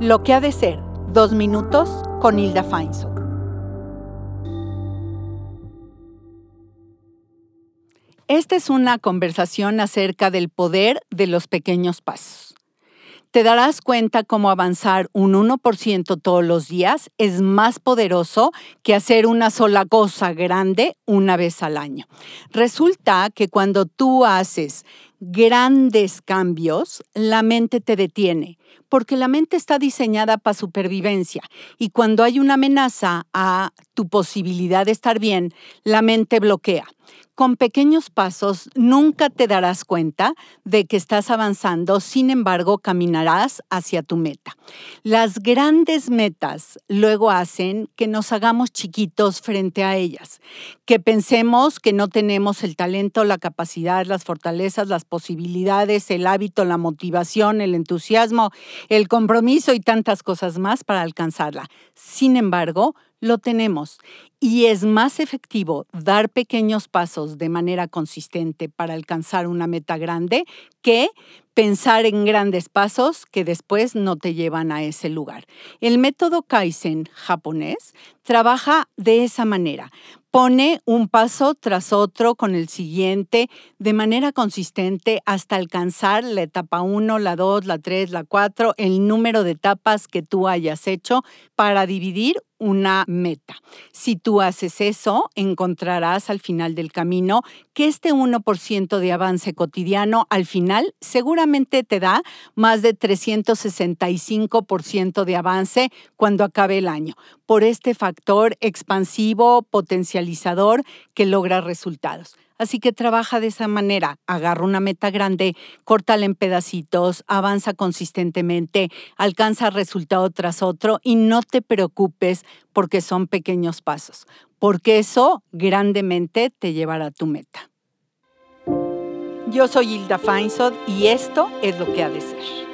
Lo que ha de ser, dos minutos con Hilda Feinsohn. Esta es una conversación acerca del poder de los pequeños pasos. Te darás cuenta cómo avanzar un 1% todos los días es más poderoso que hacer una sola cosa grande una vez al año. Resulta que cuando tú haces grandes cambios, la mente te detiene, porque la mente está diseñada para supervivencia y cuando hay una amenaza a tu posibilidad de estar bien, la mente bloquea con pequeños pasos nunca te darás cuenta de que estás avanzando, sin embargo caminarás hacia tu meta. Las grandes metas luego hacen que nos hagamos chiquitos frente a ellas, que pensemos que no tenemos el talento, la capacidad, las fortalezas, las posibilidades, el hábito, la motivación, el entusiasmo, el compromiso y tantas cosas más para alcanzarla. Sin embargo, lo tenemos. Y es más efectivo dar pequeños pasos de manera consistente para alcanzar una meta grande que pensar en grandes pasos que después no te llevan a ese lugar. El método Kaizen japonés trabaja de esa manera. Pone un paso tras otro con el siguiente de manera consistente hasta alcanzar la etapa 1, la 2, la 3, la 4, el número de etapas que tú hayas hecho para dividir una meta. Si tú haces eso, encontrarás al final del camino que este 1% de avance cotidiano al final seguramente te da más de 365% de avance cuando acabe el año, por este factor expansivo, potencializador que logra resultados. Así que trabaja de esa manera, agarra una meta grande, córtala en pedacitos, avanza consistentemente, alcanza resultado tras otro y no te preocupes porque son pequeños pasos, porque eso grandemente te llevará a tu meta. Yo soy Hilda Feinsod y esto es lo que ha de ser.